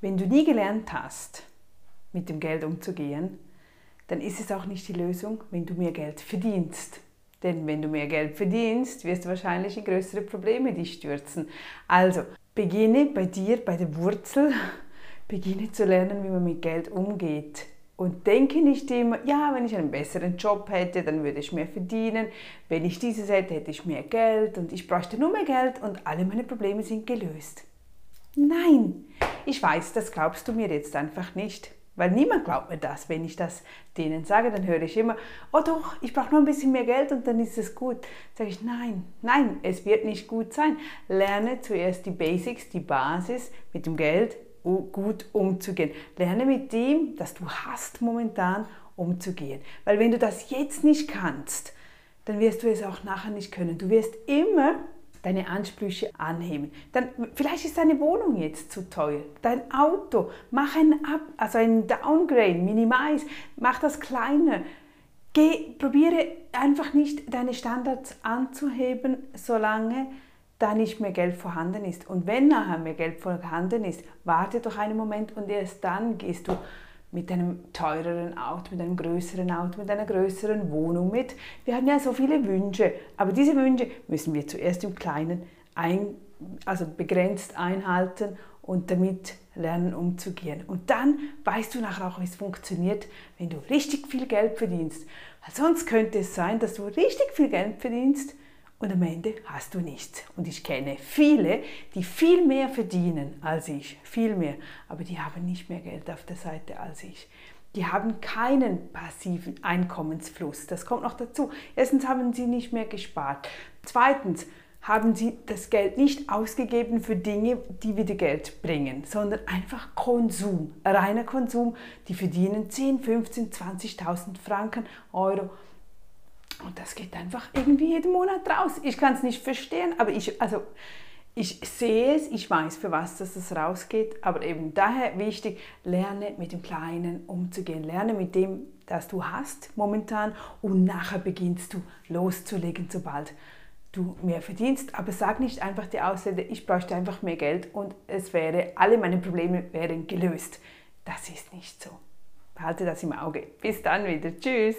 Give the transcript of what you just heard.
Wenn du nie gelernt hast, mit dem Geld umzugehen, dann ist es auch nicht die Lösung, wenn du mehr Geld verdienst. Denn wenn du mehr Geld verdienst, wirst du wahrscheinlich in größere Probleme dich stürzen. Also beginne bei dir, bei der Wurzel, beginne zu lernen, wie man mit Geld umgeht. Und denke nicht immer, ja, wenn ich einen besseren Job hätte, dann würde ich mehr verdienen. Wenn ich dieses hätte, hätte ich mehr Geld und ich bräuchte nur mehr Geld und alle meine Probleme sind gelöst. Nein, ich weiß, das glaubst du mir jetzt einfach nicht. Weil niemand glaubt mir das. Wenn ich das denen sage, dann höre ich immer, oh doch, ich brauche nur ein bisschen mehr Geld und dann ist es gut. Sage ich, nein, nein, es wird nicht gut sein. Lerne zuerst die Basics, die Basis mit dem Geld gut umzugehen. Lerne mit dem, das du hast momentan, umzugehen. Weil wenn du das jetzt nicht kannst, dann wirst du es auch nachher nicht können. Du wirst immer deine Ansprüche anheben. Dann, vielleicht ist deine Wohnung jetzt zu teuer, dein Auto, mach ein Up, also ein Downgrade, minimize, mach das kleiner. Geh, probiere einfach nicht deine Standards anzuheben, solange da nicht mehr Geld vorhanden ist. Und wenn nachher mehr Geld vorhanden ist, warte doch einen Moment und erst dann gehst du mit einem teureren Auto, mit einem größeren Auto, mit einer größeren Wohnung mit. Wir haben ja so viele Wünsche, aber diese Wünsche müssen wir zuerst im Kleinen ein, also begrenzt einhalten und damit lernen umzugehen. Und dann weißt du nachher auch, wie es funktioniert, wenn du richtig viel Geld verdienst. Weil sonst könnte es sein, dass du richtig viel Geld verdienst und am Ende hast du nichts. Und ich kenne viele, die viel mehr verdienen als ich, viel mehr, aber die haben nicht mehr Geld auf der Seite als ich. Die haben keinen passiven Einkommensfluss. Das kommt noch dazu. Erstens haben sie nicht mehr gespart. Zweitens haben sie das Geld nicht ausgegeben für Dinge, die wieder Geld bringen, sondern einfach Konsum, reiner Konsum. Die verdienen 10, 15, 20.000 Franken, Euro und das geht einfach irgendwie jeden Monat raus. Ich kann es nicht verstehen, aber ich, also, ich sehe es, ich weiß, für was das rausgeht, aber eben daher wichtig, lerne mit dem Kleinen umzugehen. Lerne mit dem, das du hast momentan und nachher beginnst du loszulegen, sobald du mehr verdienst. Aber sag nicht einfach die Ausrede, ich bräuchte einfach mehr Geld und es wäre, alle meine Probleme wären gelöst. Das ist nicht so. Behalte das im Auge. Bis dann wieder. Tschüss.